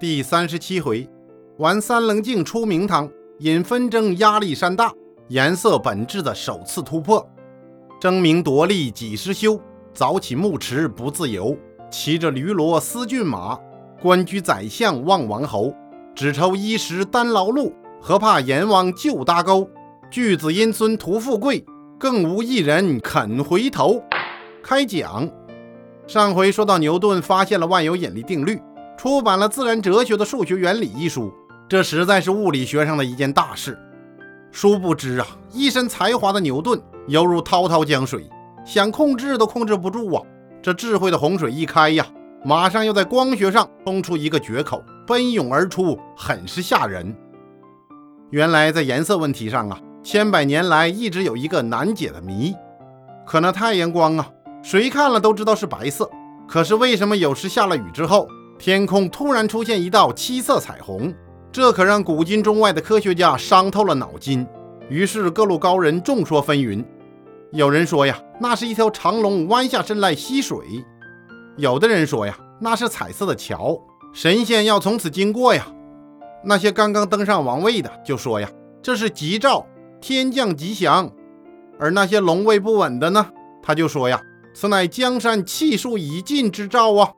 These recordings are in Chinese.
第三十七回，玩三棱镜出名堂，引纷争压力山大，颜色本质的首次突破。争名夺利几时休？早起暮迟不自由。骑着驴骡思骏马，官居宰相望王侯。只愁衣食单劳碌，何怕阎王救搭钩？巨子阴孙图富贵，更无一人肯回头。开讲。上回说到牛顿发现了万有引力定律，出版了《自然哲学的数学原理》一书，这实在是物理学上的一件大事。殊不知啊，一身才华的牛顿犹如滔滔江水，想控制都控制不住啊！这智慧的洪水一开呀，马上又在光学上冲出一个绝口，奔涌而出，很是吓人。原来在颜色问题上啊，千百年来一直有一个难解的谜，可那太阳光啊。谁看了都知道是白色，可是为什么有时下了雨之后，天空突然出现一道七色彩虹？这可让古今中外的科学家伤透了脑筋。于是各路高人众说纷纭。有人说呀，那是一条长龙弯下身来吸水；有的人说呀，那是彩色的桥，神仙要从此经过呀。那些刚刚登上王位的就说呀，这是吉兆，天降吉祥；而那些龙位不稳的呢，他就说呀。此乃江山气数已尽之兆啊！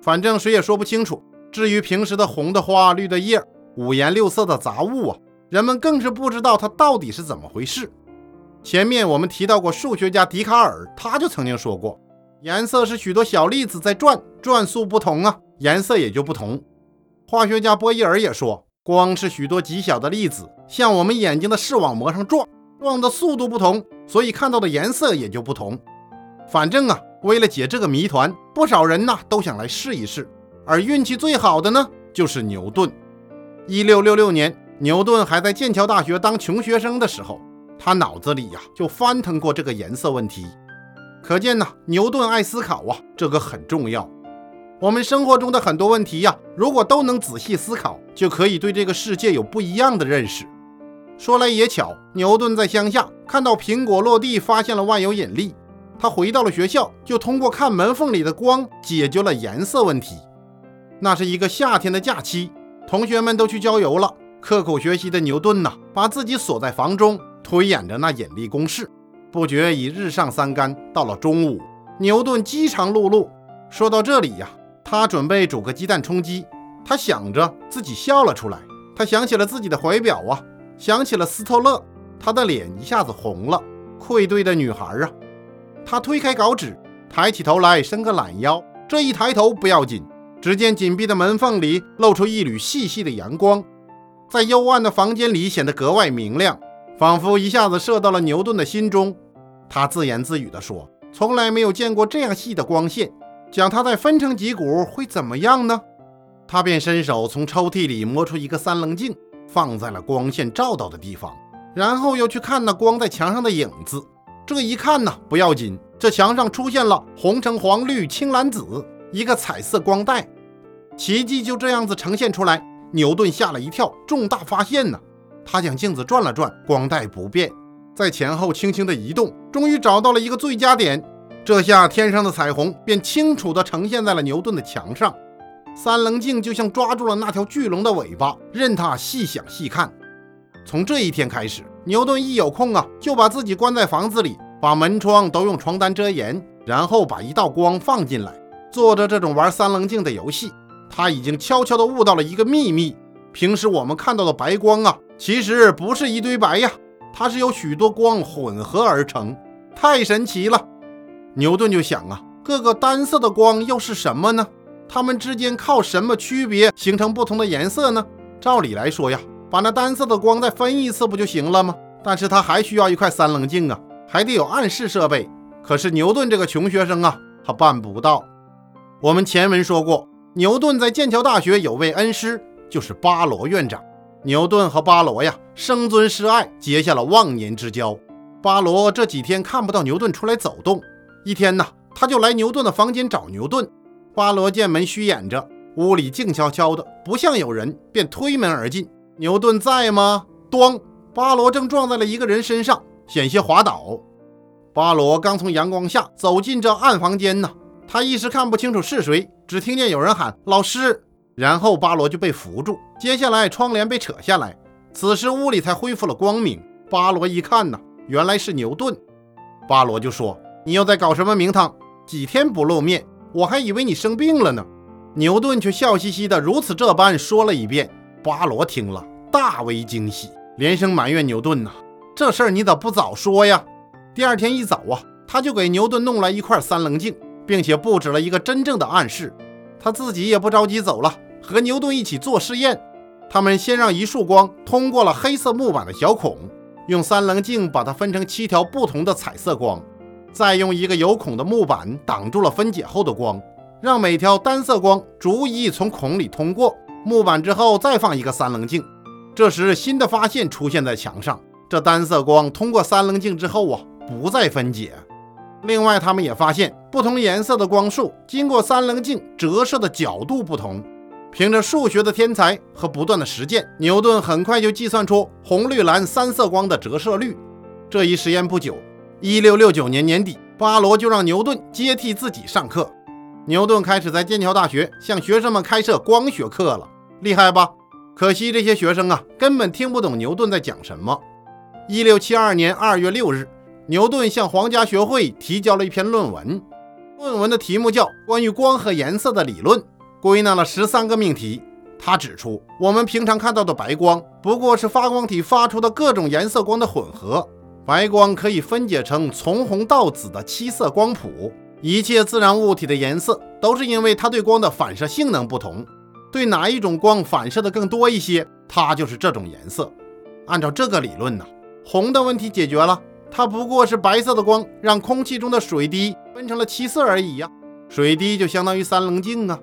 反正谁也说不清楚。至于平时的红的花、绿的叶、五颜六色的杂物啊，人们更是不知道它到底是怎么回事。前面我们提到过，数学家笛卡尔他就曾经说过，颜色是许多小粒子在转，转速不同啊，颜色也就不同。化学家波义尔也说，光是许多极小的粒子向我们眼睛的视网膜上撞，撞的速度不同，所以看到的颜色也就不同。反正啊，为了解这个谜团，不少人呐都想来试一试。而运气最好的呢，就是牛顿。一六六六年，牛顿还在剑桥大学当穷学生的时候，他脑子里呀就翻腾过这个颜色问题。可见呐，牛顿爱思考啊，这个很重要。我们生活中的很多问题呀，如果都能仔细思考，就可以对这个世界有不一样的认识。说来也巧，牛顿在乡下看到苹果落地，发现了万有引力。他回到了学校，就通过看门缝里的光解决了颜色问题。那是一个夏天的假期，同学们都去郊游了。刻苦学习的牛顿呐，把自己锁在房中，推演着那引力公式，不觉已日上三竿。到了中午，牛顿饥肠辘辘。说到这里呀，他准备煮个鸡蛋充饥。他想着自己笑了出来。他想起了自己的怀表啊，想起了斯特勒，他的脸一下子红了。愧对的女孩啊！他推开稿纸，抬起头来，伸个懒腰。这一抬头不要紧，只见紧闭的门缝里露出一缕细细的阳光，在幽暗的房间里显得格外明亮，仿佛一下子射到了牛顿的心中。他自言自语地说：“从来没有见过这样细的光线，将它再分成几股会怎么样呢？”他便伸手从抽屉里摸出一个三棱镜，放在了光线照到的地方，然后又去看那光在墙上的影子。这一看呢，不要紧，这墙上出现了红橙黄绿青蓝紫一个彩色光带，奇迹就这样子呈现出来。牛顿吓了一跳，重大发现呢！他将镜子转了转，光带不变，在前后轻轻的移动，终于找到了一个最佳点。这下天上的彩虹便清楚地呈现在了牛顿的墙上。三棱镜就像抓住了那条巨龙的尾巴，任他细想细看。从这一天开始。牛顿一有空啊，就把自己关在房子里，把门窗都用床单遮严，然后把一道光放进来，做着这种玩三棱镜的游戏。他已经悄悄地悟到了一个秘密：平时我们看到的白光啊，其实不是一堆白呀，它是由许多光混合而成，太神奇了。牛顿就想啊，各个单色的光又是什么呢？它们之间靠什么区别形成不同的颜色呢？照理来说呀。把那单色的光再分一次不就行了吗？但是他还需要一块三棱镜啊，还得有暗示设备。可是牛顿这个穷学生啊，他办不到。我们前文说过，牛顿在剑桥大学有位恩师，就是巴罗院长。牛顿和巴罗呀，生尊师爱，结下了忘年之交。巴罗这几天看不到牛顿出来走动，一天呢，他就来牛顿的房间找牛顿。巴罗见门虚掩着，屋里静悄悄的，不像有人，便推门而进。牛顿在吗？咣！巴罗正撞在了一个人身上，险些滑倒。巴罗刚从阳光下走进这暗房间呢，他一时看不清楚是谁，只听见有人喊“老师”，然后巴罗就被扶住，接下来窗帘被扯下来，此时屋里才恢复了光明。巴罗一看呢，原来是牛顿。巴罗就说：“你又在搞什么名堂？几天不露面，我还以为你生病了呢。”牛顿却笑嘻嘻的如此这般说了一遍。巴罗听了大为惊喜，连声埋怨牛顿呐：“这事儿你咋不早说呀？”第二天一早啊，他就给牛顿弄来一块三棱镜，并且布置了一个真正的暗室。他自己也不着急走了，和牛顿一起做试验。他们先让一束光通过了黑色木板的小孔，用三棱镜把它分成七条不同的彩色光，再用一个有孔的木板挡住了分解后的光，让每条单色光逐一从孔里通过木板之后，再放一个三棱镜。这时，新的发现出现在墙上：这单色光通过三棱镜之后啊。不再分解。另外，他们也发现，不同颜色的光束经过三棱镜折射的角度不同。凭着数学的天才和不断的实践，牛顿很快就计算出红、绿、蓝三色光的折射率。这一实验不久，一六六九年年底，巴罗就让牛顿接替自己上课。牛顿开始在剑桥大学向学生们开设光学课了，厉害吧？可惜这些学生啊，根本听不懂牛顿在讲什么。一六七二年二月六日。牛顿向皇家学会提交了一篇论文，论文的题目叫《关于光和颜色的理论》，归纳了十三个命题。他指出，我们平常看到的白光不过是发光体发出的各种颜色光的混合。白光可以分解成从红到紫的七色光谱。一切自然物体的颜色都是因为它对光的反射性能不同，对哪一种光反射的更多一些，它就是这种颜色。按照这个理论呢，红的问题解决了。它不过是白色的光让空气中的水滴分成了七色而已呀，水滴就相当于三棱镜啊。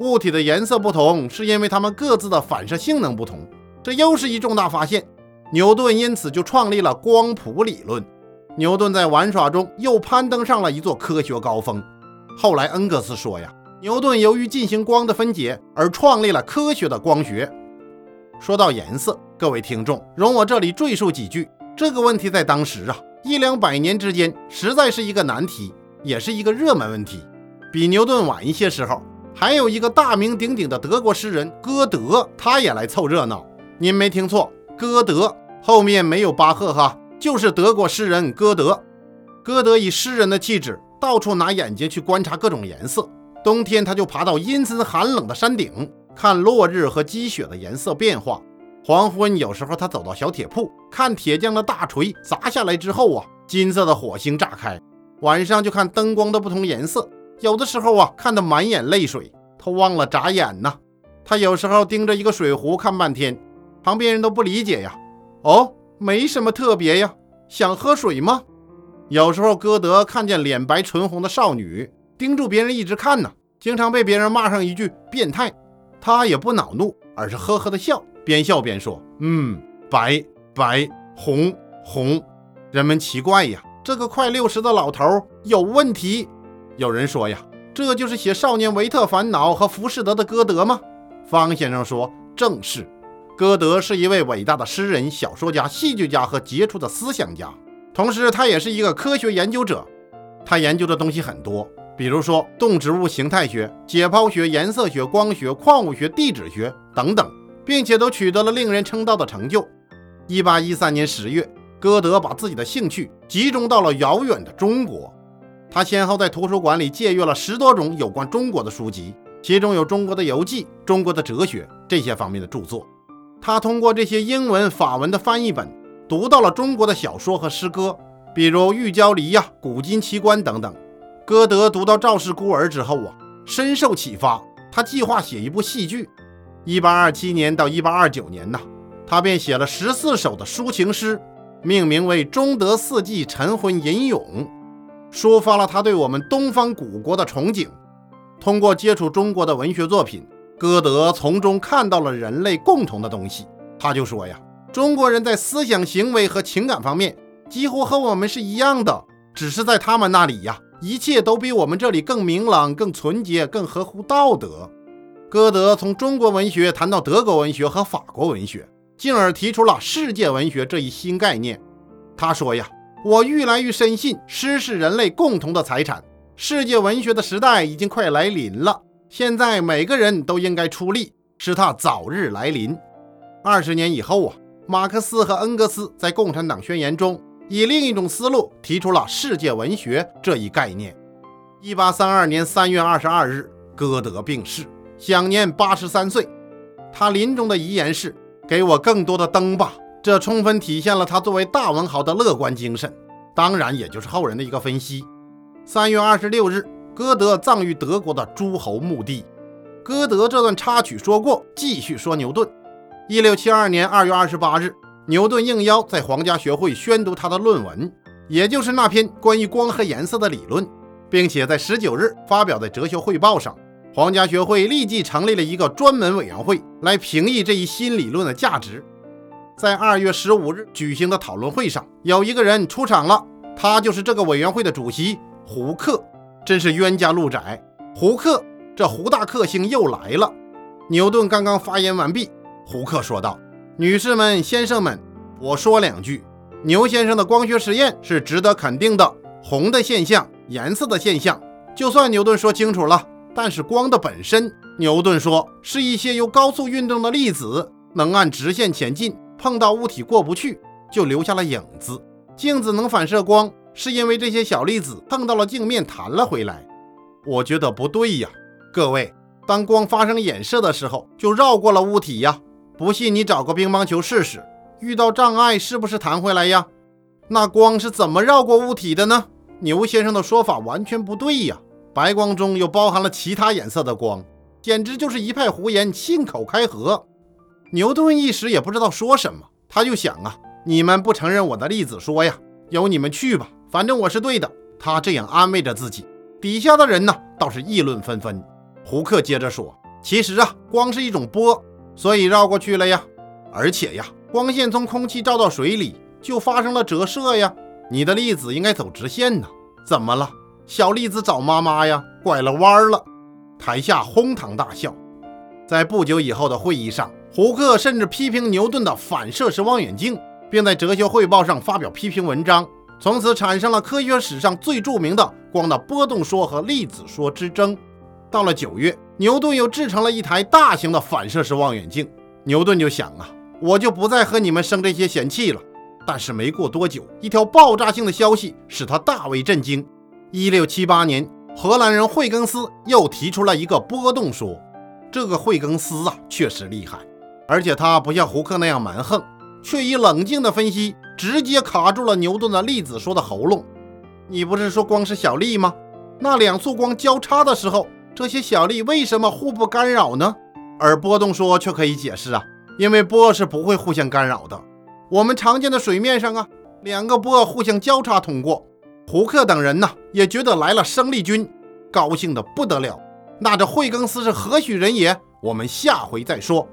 物体的颜色不同，是因为它们各自的反射性能不同。这又是一重大发现，牛顿因此就创立了光谱理论。牛顿在玩耍中又攀登上了一座科学高峰。后来恩格斯说呀，牛顿由于进行光的分解而创立了科学的光学。说到颜色，各位听众，容我这里赘述几句。这个问题在当时啊。一两百年之间，实在是一个难题，也是一个热门问题。比牛顿晚一些时候，还有一个大名鼎鼎的德国诗人歌德，他也来凑热闹。您没听错，歌德后面没有巴赫哈，就是德国诗人歌德。歌德以诗人的气质，到处拿眼睛去观察各种颜色。冬天，他就爬到阴森寒冷的山顶，看落日和积雪的颜色变化。黄昏，有时候他走到小铁铺，看铁匠的大锤砸下来之后啊，金色的火星炸开。晚上就看灯光的不同颜色，有的时候啊，看得满眼泪水，他忘了眨眼呢。他有时候盯着一个水壶看半天，旁边人都不理解呀。哦，没什么特别呀，想喝水吗？有时候歌德看见脸白唇红的少女盯住别人一直看呢，经常被别人骂上一句变态，他也不恼怒，而是呵呵的笑。边笑边说：“嗯，白白红红。”人们奇怪呀，这个快六十的老头有问题。有人说呀，这就是写《少年维特烦恼》和《浮士德》的歌德吗？方先生说：“正是。歌德是一位伟大的诗人、小说家、戏剧家和杰出的思想家，同时他也是一个科学研究者。他研究的东西很多，比如说动植物形态学、解剖学、颜色学、光学、矿物学、地质学等等。”并且都取得了令人称道的成就。一八一三年十月，歌德把自己的兴趣集中到了遥远的中国。他先后在图书馆里借阅了十多种有关中国的书籍，其中有中国的游记、中国的哲学这些方面的著作。他通过这些英文、法文的翻译本，读到了中国的小说和诗歌，比如《玉娇梨》呀、《古今奇观》等等。歌德读到《赵氏孤儿》之后啊，深受启发，他计划写一部戏剧。一八二七年到一八二九年呢，他便写了十四首的抒情诗，命名为《中德四季晨昏吟咏》，抒发了他对我们东方古国的憧憬。通过接触中国的文学作品，歌德从中看到了人类共同的东西。他就说呀，中国人在思想、行为和情感方面几乎和我们是一样的，只是在他们那里呀，一切都比我们这里更明朗、更纯洁、更合乎道德。歌德从中国文学谈到德国文学和法国文学，进而提出了世界文学这一新概念。他说呀：“我愈来愈深信，诗是人类共同的财产。世界文学的时代已经快来临了。现在每个人都应该出力，使它早日来临。二十年以后啊，马克思和恩格斯在《共产党宣言》中以另一种思路提出了世界文学这一概念。一八三二年三月二十二日，歌德病逝，享年八十三岁。他临终的遗言是：“给我更多的灯吧。”这充分体现了他作为大文豪的乐观精神。当然，也就是后人的一个分析。三月二十六日，歌德葬于德国的诸侯墓地。歌德这段插曲说过，继续说牛顿。一六七二年二月二十八日，牛顿应邀在皇家学会宣读他的论文，也就是那篇关于光和颜色的理论，并且在十九日发表在《哲学汇报》上。皇家学会立即成立了一个专门委员会来评议这一新理论的价值。在二月十五日举行的讨论会上，有一个人出场了，他就是这个委员会的主席胡克。真是冤家路窄，胡克，这胡大克星又来了。牛顿刚刚发言完毕，胡克说道：“女士们、先生们，我说两句。牛先生的光学实验是值得肯定的。红的现象，颜色的现象，就算牛顿说清楚了。但是光的本身，牛顿说是一些由高速运动的粒子能按直线前进。”碰到物体过不去，就留下了影子。镜子能反射光，是因为这些小粒子碰到了镜面弹了回来。我觉得不对呀，各位，当光发生衍射的时候，就绕过了物体呀。不信你找个乒乓球试试，遇到障碍是不是弹回来呀？那光是怎么绕过物体的呢？牛先生的说法完全不对呀。白光中又包含了其他颜色的光，简直就是一派胡言，信口开河。牛顿一时也不知道说什么，他就想啊，你们不承认我的例子说呀，由你们去吧，反正我是对的。他这样安慰着自己，底下的人呢倒是议论纷纷。胡克接着说，其实啊，光是一种波，所以绕过去了呀。而且呀，光线从空气照到水里就发生了折射呀。你的粒子应该走直线呢，怎么了？小粒子找妈妈呀，拐了弯了。台下哄堂大笑。在不久以后的会议上。胡克甚至批评牛顿的反射式望远镜，并在《哲学汇报》上发表批评文章，从此产生了科学史上最著名的光的波动说和粒子说之争。到了九月，牛顿又制成了一台大型的反射式望远镜。牛顿就想啊，我就不再和你们生这些闲气了。但是没过多久，一条爆炸性的消息使他大为震惊。一六七八年，荷兰人惠更斯又提出了一个波动说。这个惠更斯啊，确实厉害。而且他不像胡克那样蛮横，却以冷静的分析直接卡住了牛顿的粒子说的喉咙。你不是说光是小粒吗？那两束光交叉的时候，这些小粒为什么互不干扰呢？而波动说却可以解释啊，因为波是不会互相干扰的。我们常见的水面上啊，两个波互相交叉通过。胡克等人呢，也觉得来了生力军，高兴的不得了。那这惠更斯是何许人也？我们下回再说。